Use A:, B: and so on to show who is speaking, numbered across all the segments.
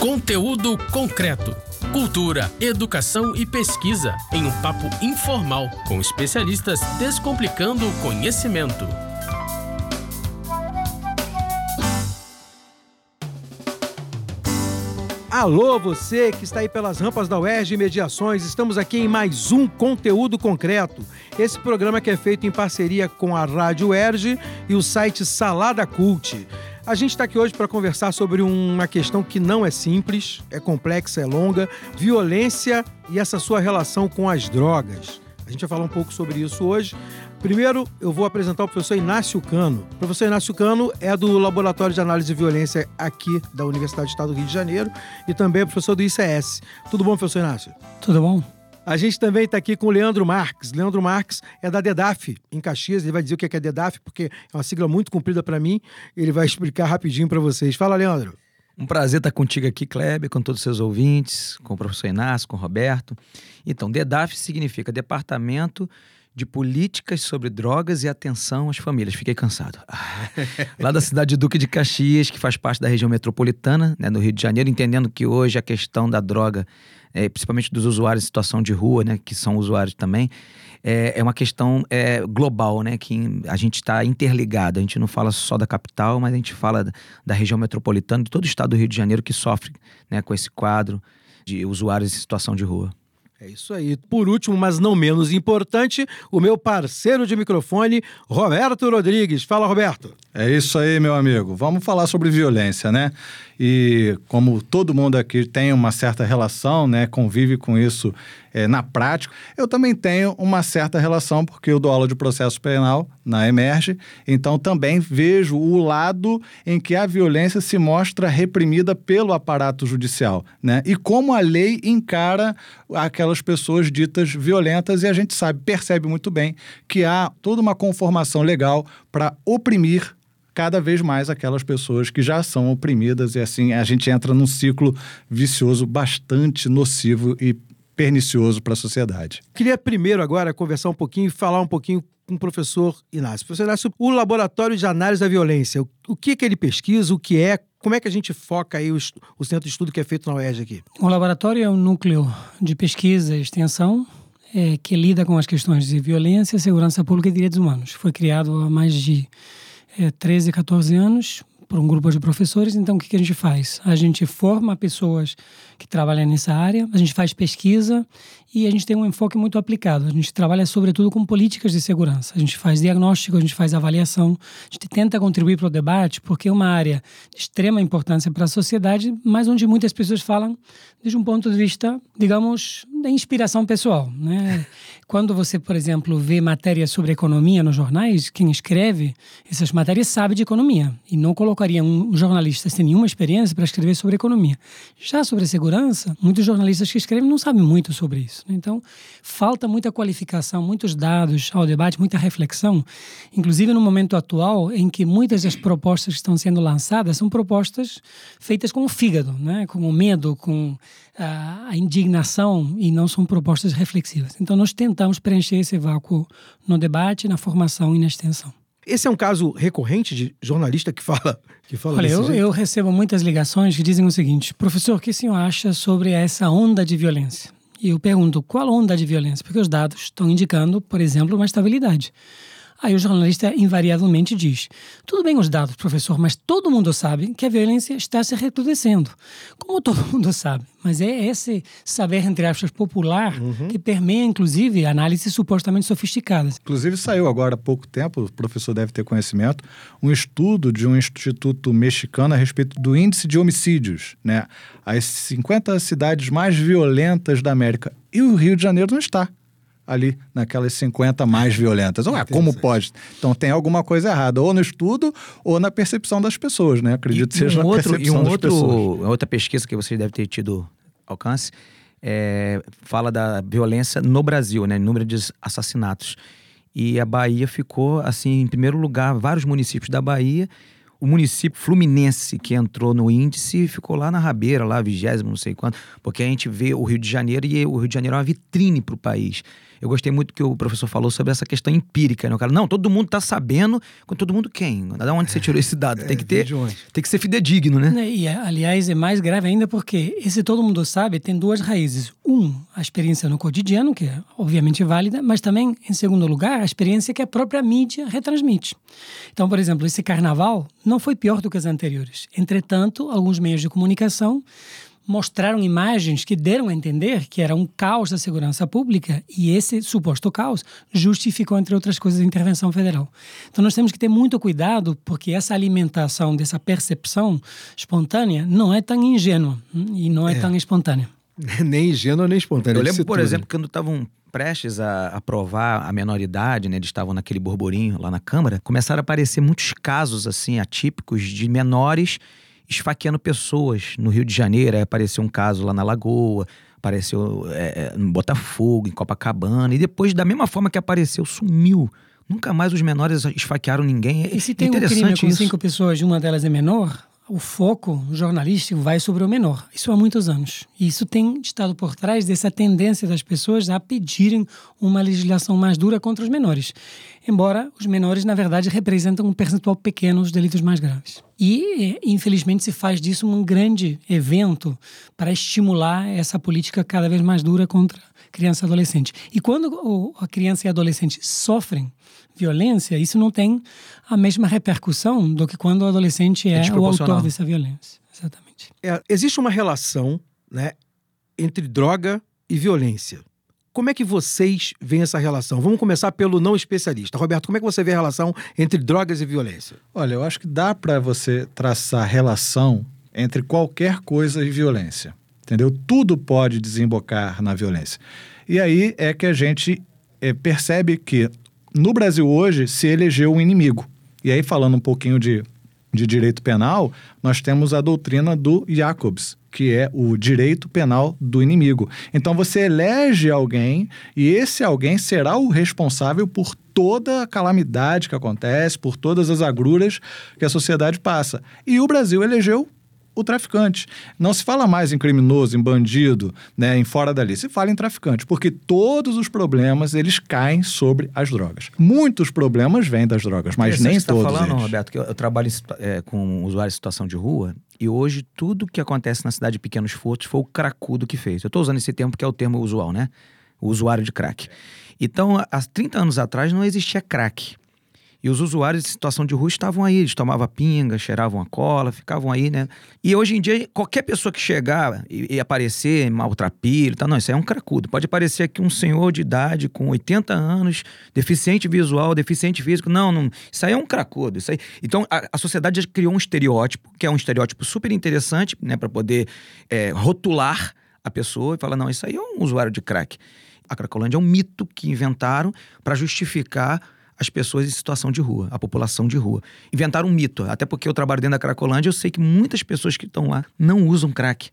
A: Conteúdo concreto. Cultura, educação e pesquisa em um papo informal com especialistas descomplicando o conhecimento.
B: Alô, você que está aí pelas rampas da UERJ Mediações, estamos aqui em mais um conteúdo concreto. Esse programa que é feito em parceria com a Rádio UERJ e o site Salada Cult. A gente está aqui hoje para conversar sobre uma questão que não é simples, é complexa, é longa: violência e essa sua relação com as drogas. A gente vai falar um pouco sobre isso hoje. Primeiro, eu vou apresentar o professor Inácio Cano. O professor Inácio Cano é do Laboratório de Análise de Violência aqui da Universidade do Estado do Rio de Janeiro e também é professor do ICS. Tudo bom, professor Inácio?
C: Tudo bom.
B: A gente também está aqui com o Leandro Marques. Leandro Marques é da DEDAF, em Caxias. Ele vai dizer o que é DEDAF, porque é uma sigla muito comprida para mim. Ele vai explicar rapidinho para vocês. Fala, Leandro.
D: Um prazer estar contigo aqui, Kleber, com todos os seus ouvintes, com o professor Inácio, com o Roberto. Então, DEDAF significa Departamento de Políticas sobre Drogas e Atenção às Famílias. Fiquei cansado. Lá da cidade de Duque de Caxias, que faz parte da região metropolitana, né, no Rio de Janeiro, entendendo que hoje a questão da droga, é, principalmente dos usuários em situação de rua, né, que são usuários também, é, é uma questão é, global, né? Que a gente está interligado. A gente não fala só da capital, mas a gente fala da, região metropolitana, de todo o estado do Rio de Janeiro que sofre né, com esse quadro de usuários em situação de rua.
B: É isso aí. Por último, mas não menos importante, o meu parceiro de microfone, Roberto Rodrigues. Fala, Roberto.
E: É isso aí, meu amigo. Vamos falar sobre violência, né? E como todo mundo aqui tem uma certa relação, né, convive com isso é, na prática, eu também tenho uma certa relação, porque eu dou aula de processo penal na Emerge, então também vejo o lado em que a violência se mostra reprimida pelo aparato judicial, né? E como a lei encara aquelas pessoas ditas violentas, e a gente sabe, percebe muito bem que há toda uma conformação legal para oprimir cada vez mais aquelas pessoas que já são oprimidas e assim a gente entra num ciclo vicioso bastante nocivo e pernicioso para a sociedade.
B: Queria primeiro agora conversar um pouquinho e falar um pouquinho com o professor Inácio. Professor Inácio, o Laboratório de Análise da Violência, o que, é que ele pesquisa, o que é, como é que a gente foca aí o, o centro de estudo que é feito na UERJ aqui?
C: O laboratório é um núcleo de pesquisa e extensão é, que lida com as questões de violência, segurança pública e direitos humanos. Foi criado há mais de é, 13, 14 anos por um grupo de professores. Então, o que, que a gente faz? A gente forma pessoas que trabalham nessa área, a gente faz pesquisa e a gente tem um enfoque muito aplicado. A gente trabalha sobretudo com políticas de segurança. A gente faz diagnóstico, a gente faz avaliação, a gente tenta contribuir para o debate, porque é uma área de extrema importância para a sociedade, mas onde muitas pessoas falam desde um ponto de vista, digamos, da inspiração pessoal. Né? Quando você, por exemplo, vê matérias sobre economia nos jornais, quem escreve essas matérias sabe de economia e não colocaria um jornalista sem nenhuma experiência para escrever sobre economia. Já sobre segurança, muitos jornalistas que escrevem não sabem muito sobre isso. Né? Então, falta muita qualificação, muitos dados ao debate, muita reflexão, inclusive no momento atual em que muitas das propostas que estão sendo lançadas são propostas feitas com o fígado, né? com o medo, com a, a indignação e não são propostas reflexivas. Então, nós tentamos preencher esse vácuo no debate, na formação e na extensão.
B: Esse é um caso recorrente de jornalista que fala que fala
C: Olha, eu, eu, recebo muitas ligações que dizem o seguinte: professor, o que o senhor acha sobre essa onda de violência? E eu pergunto, qual onda de violência? Porque os dados estão indicando, por exemplo, uma estabilidade. Aí o jornalista invariavelmente diz: tudo bem os dados, professor, mas todo mundo sabe que a violência está se recrudescendo. Como todo mundo sabe. Mas é esse saber, entre aspas, popular uhum. que permeia, inclusive, análises supostamente sofisticadas.
E: Inclusive, saiu agora há pouco tempo, o professor deve ter conhecimento, um estudo de um instituto mexicano a respeito do índice de homicídios, né? As 50 cidades mais violentas da América. E o Rio de Janeiro não está ali naquelas 50 mais violentas. Ué, como pode? Então tem alguma coisa errada, ou no estudo ou na percepção das pessoas, né? Acredito que seja um na outro, percepção e um das
D: outro,
E: pessoas.
D: Outra pesquisa que você deve ter tido alcance é, fala da violência no Brasil, né? Número de assassinatos. E a Bahia ficou, assim, em primeiro lugar, vários municípios da Bahia o município fluminense que entrou no índice ficou lá na rabeira, lá vigésimo, não sei quanto, porque a gente vê o Rio de Janeiro e o Rio de Janeiro é uma vitrine para o país. Eu gostei muito que o professor falou sobre essa questão empírica, né? O cara, não, todo mundo está sabendo, com todo mundo quem? Da onde você tirou esse dado? tem que ter, tem que ser fidedigno, né?
C: E, aliás, é mais grave ainda porque esse todo mundo sabe tem duas raízes. Um, a experiência no cotidiano, que é obviamente válida, mas também, em segundo lugar, a experiência que a própria mídia retransmite. Então, por exemplo, esse carnaval não foi pior do que as anteriores. Entretanto, alguns meios de comunicação mostraram imagens que deram a entender que era um caos da segurança pública e esse suposto caos justificou, entre outras coisas, a intervenção federal. Então nós temos que ter muito cuidado porque essa alimentação dessa percepção espontânea não é tão ingênua hum, e não é, é. tão espontânea.
B: nem ingênua nem espontânea.
D: Eu lembro, por exemplo, quando estavam prestes a aprovar a menoridade, né, eles estavam naquele borborinho lá na Câmara, começaram a aparecer muitos casos assim atípicos de menores esfaqueando pessoas. No Rio de Janeiro, apareceu um caso lá na Lagoa, apareceu é, é, no Botafogo, em Copacabana, e depois, da mesma forma que apareceu, sumiu. Nunca mais os menores esfaquearam ninguém.
C: E se tem um crime com isso. cinco pessoas e uma delas é menor, o foco jornalístico vai sobre o menor. Isso há muitos anos. E isso tem estado por trás dessa tendência das pessoas a pedirem uma legislação mais dura contra os menores. Embora os menores, na verdade, representam um percentual pequeno dos delitos mais graves. E, infelizmente, se faz disso um grande evento para estimular essa política cada vez mais dura contra criança e adolescente. E quando a criança e adolescente sofrem violência, isso não tem a mesma repercussão do que quando o adolescente é, é o autor dessa violência. Exatamente.
B: É, existe uma relação né, entre droga e violência. Como é que vocês veem essa relação? Vamos começar pelo não especialista. Roberto, como é que você vê a relação entre drogas e violência?
E: Olha, eu acho que dá para você traçar relação entre qualquer coisa e violência. Entendeu? Tudo pode desembocar na violência. E aí é que a gente é, percebe que no Brasil hoje se elegeu um inimigo. E aí, falando um pouquinho de, de direito penal, nós temos a doutrina do Jacobs, que é o direito penal do inimigo. Então você elege alguém e esse alguém será o responsável por toda a calamidade que acontece, por todas as agruras que a sociedade passa. E o Brasil elegeu o traficante. Não se fala mais em criminoso, em bandido, né, em fora da lei. Se fala em traficante, porque todos os problemas eles caem sobre as drogas. Muitos problemas vêm das drogas, mas nem
D: tá
E: todos.
D: Você está falando,
E: eles.
D: Roberto, que eu, eu trabalho é, com usuários em situação de rua e hoje tudo que acontece na cidade de pequenos furtos foi o cracudo que fez. Eu estou usando esse termo porque é o termo usual, né? O usuário de crack. Então, há 30 anos atrás não existia crack. E os usuários em situação de rua estavam aí, eles tomavam pinga, cheiravam a cola, ficavam aí, né? E hoje em dia, qualquer pessoa que chegar e, e aparecer maltrapilho, tá, não, isso aí é um cracudo. Pode aparecer aqui um senhor de idade com 80 anos, deficiente visual, deficiente físico. Não, não isso aí é um cracudo. Isso aí... Então, a, a sociedade criou um estereótipo, que é um estereótipo super interessante, né, para poder é, rotular a pessoa e falar: não, isso aí é um usuário de crack. A Cracolândia é um mito que inventaram para justificar as pessoas em situação de rua, a população de rua. Inventaram um mito, até porque eu trabalho dentro da Cracolândia, eu sei que muitas pessoas que estão lá não usam crack.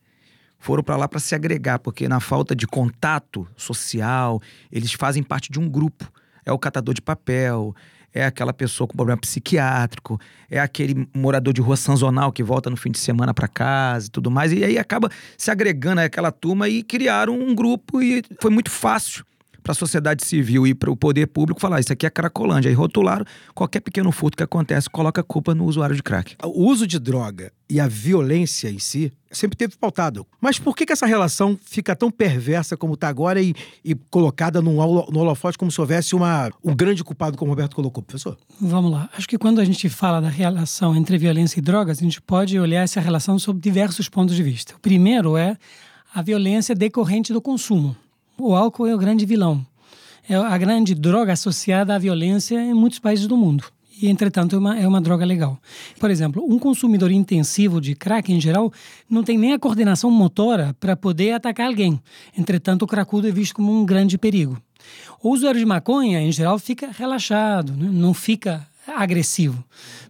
D: Foram para lá para se agregar, porque na falta de contato social, eles fazem parte de um grupo. É o catador de papel, é aquela pessoa com problema psiquiátrico, é aquele morador de rua sanzonal que volta no fim de semana para casa e tudo mais. E aí acaba se agregando àquela turma e criaram um grupo e foi muito fácil para a sociedade civil e para o poder público falar isso aqui é Cracolândia. Aí rotularam, qualquer pequeno furto que acontece, coloca a culpa no usuário de crack.
B: O uso de droga e a violência em si sempre teve pautado. Mas por que, que essa relação fica tão perversa como está agora e, e colocada no, no holofote como se houvesse uma, um grande culpado, como o Roberto colocou, professor?
C: Vamos lá. Acho que quando a gente fala da relação entre violência e drogas, a gente pode olhar essa relação sob diversos pontos de vista. O primeiro é a violência decorrente do consumo o álcool é o grande vilão. É a grande droga associada à violência em muitos países do mundo. E, entretanto, é uma, é uma droga legal. Por exemplo, um consumidor intensivo de crack, em geral, não tem nem a coordenação motora para poder atacar alguém. Entretanto, o cracudo é visto como um grande perigo. O usuário de maconha, em geral, fica relaxado, né? não fica agressivo.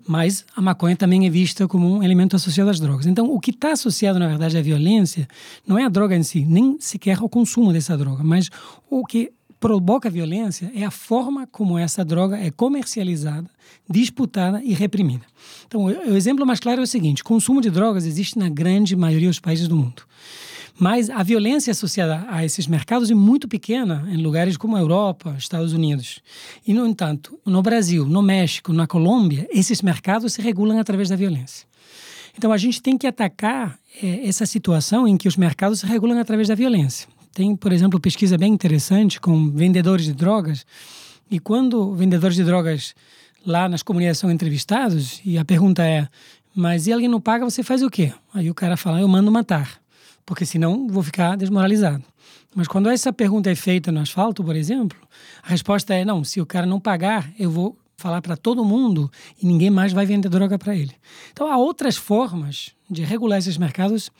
C: Mas a maconha também é vista como um elemento associado às drogas. Então, o que está associado, na verdade, à violência não é a droga em si, nem sequer o consumo dessa droga, mas o que provoca violência é a forma como essa droga é comercializada, disputada e reprimida. Então, o exemplo mais claro é o seguinte: consumo de drogas existe na grande maioria dos países do mundo. Mas a violência associada a esses mercados é muito pequena em lugares como a Europa, Estados Unidos. E, no entanto, no Brasil, no México, na Colômbia, esses mercados se regulam através da violência. Então, a gente tem que atacar é, essa situação em que os mercados se regulam através da violência. Tem, por exemplo, pesquisa bem interessante com vendedores de drogas. E quando vendedores de drogas lá nas comunidades são entrevistados, e a pergunta é: mas se alguém não paga, você faz o quê? Aí o cara fala: eu mando matar, porque senão vou ficar desmoralizado. Mas quando essa pergunta é feita no asfalto, por exemplo, a resposta é: não, se o cara não pagar, eu vou falar para todo mundo e ninguém mais vai vender droga para ele. Então há outras formas de regular esses mercados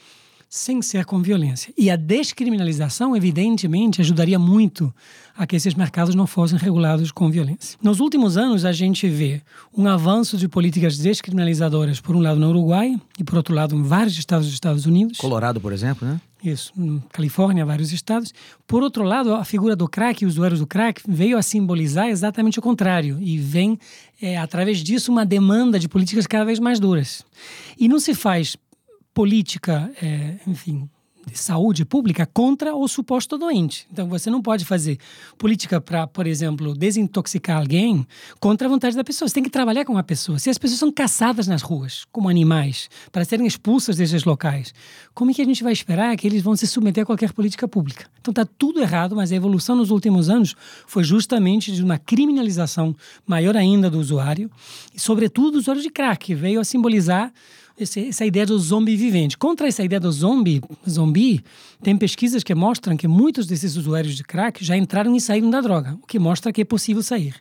C: sem ser com violência. E a descriminalização, evidentemente, ajudaria muito a que esses mercados não fossem regulados com violência. Nos últimos anos, a gente vê um avanço de políticas descriminalizadoras, por um lado no Uruguai e por outro lado em vários estados dos Estados Unidos.
D: Colorado, por exemplo, né?
C: Isso, Califórnia, vários estados. Por outro lado, a figura do crack, usuários do crack, veio a simbolizar exatamente o contrário e vem, é, através disso, uma demanda de políticas cada vez mais duras. E não se faz política, é, enfim, de saúde pública contra o suposto doente. Então você não pode fazer política para, por exemplo, desintoxicar alguém contra a vontade da pessoa. Você tem que trabalhar com a pessoa. Se as pessoas são caçadas nas ruas como animais para serem expulsas desses locais, como é que a gente vai esperar que eles vão se submeter a qualquer política pública? Então está tudo errado, mas a evolução nos últimos anos foi justamente de uma criminalização maior ainda do usuário e, sobretudo, do usuário de crack, que veio a simbolizar esse, essa ideia do zombie vivente. Contra essa ideia do zombie, zombie, tem pesquisas que mostram que muitos desses usuários de crack já entraram e saíram da droga, o que mostra que é possível sair.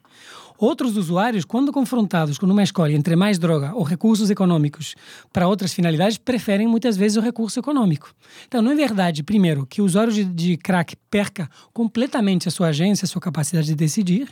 C: Outros usuários, quando confrontados com uma escolha entre mais droga ou recursos econômicos para outras finalidades, preferem muitas vezes o recurso econômico. Então, não é verdade, primeiro, que o usuário de crack perca completamente a sua agência, a sua capacidade de decidir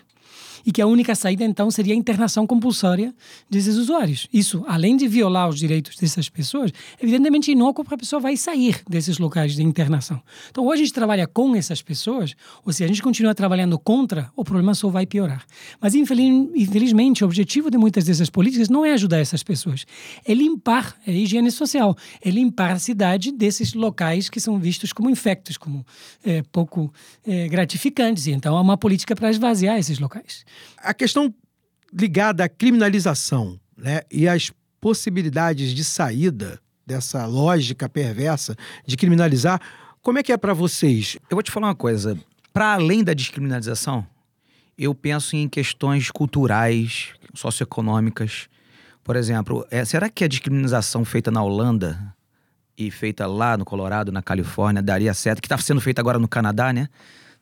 C: e que a única saída então seria a internação compulsória desses usuários. Isso, além de violar os direitos dessas pessoas, evidentemente inócuo para a pessoa vai sair desses locais de internação. Então, ou a gente trabalha com essas pessoas, ou se a gente continua trabalhando contra, o problema só vai piorar. Mas, infelizmente, o objetivo de muitas dessas políticas não é ajudar essas pessoas, é limpar, é higiene social, é limpar a cidade desses locais que são vistos como infectos, como é, pouco é, gratificantes. Então, há uma política para esvaziar esses locais.
B: A questão ligada à criminalização né, e as possibilidades de saída dessa lógica perversa de criminalizar, como é que é para vocês?
D: Eu vou te falar uma coisa. Para além da descriminalização, eu penso em questões culturais, socioeconômicas. Por exemplo, é, será que a descriminalização feita na Holanda e feita lá no Colorado, na Califórnia, daria certo? Que está sendo feita agora no Canadá, né?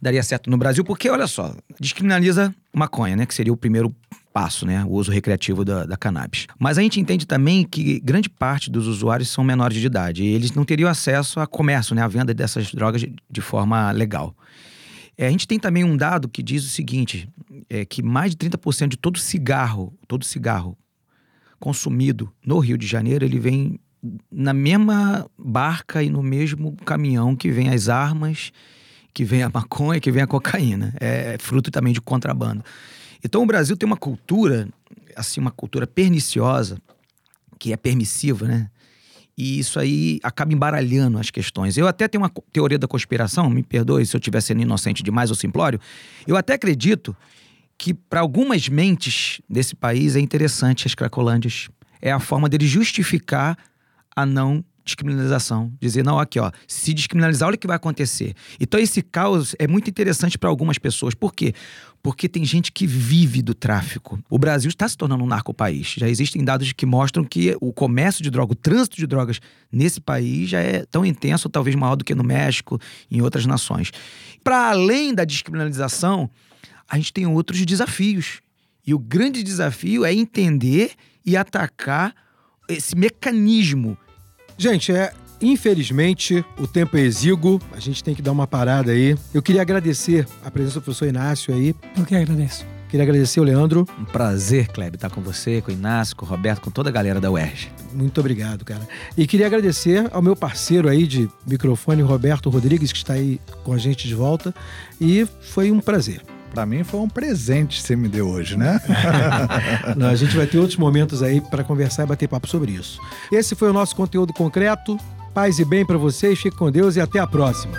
D: Daria certo no Brasil, porque, olha só, descriminaliza maconha, né? Que seria o primeiro passo, né? O uso recreativo da, da, cannabis. Mas a gente entende também que grande parte dos usuários são menores de idade e eles não teriam acesso a comércio, né? A venda dessas drogas de, de forma legal. É, a gente tem também um dado que diz o seguinte: é que mais de 30% de todo cigarro, todo cigarro consumido no Rio de Janeiro, ele vem na mesma barca e no mesmo caminhão que vem as armas que vem a maconha, que vem a cocaína. É fruto também de contrabando. Então o Brasil tem uma cultura, assim, uma cultura perniciosa, que é permissiva, né? E isso aí acaba embaralhando as questões. Eu até tenho uma teoria da conspiração, me perdoe se eu estiver sendo inocente demais ou simplório. Eu até acredito que para algumas mentes desse país é interessante as cracolândias. É a forma deles justificar a não descriminalização. Dizer, não, aqui, ó, se descriminalizar, olha o que vai acontecer. Então, esse caos é muito interessante para algumas pessoas. Por quê? Porque tem gente que vive do tráfico. O Brasil está se tornando um narco-país. Já existem dados que mostram que o comércio de drogas, o trânsito de drogas nesse país já é tão intenso, talvez maior do que no México em outras nações. Para além da descriminalização, a gente tem outros desafios. E o grande desafio é entender e atacar esse mecanismo
B: Gente, é Infelizmente, o tempo é exíguo, a gente tem que dar uma parada aí. Eu queria agradecer a presença do professor Inácio aí.
C: Eu que agradeço.
B: Queria agradecer o Leandro.
D: Um prazer, Kleber, estar com você, com o Inácio, com o Roberto, com toda a galera da UERJ.
B: Muito obrigado, cara. E queria agradecer ao meu parceiro aí de microfone, Roberto Rodrigues, que está aí com a gente de volta. E foi um prazer.
E: Para mim foi um presente que você me deu hoje, né?
B: Não, a gente vai ter outros momentos aí para conversar e bater papo sobre isso. Esse foi o nosso conteúdo concreto. Paz e bem para vocês, fique com Deus e até a próxima.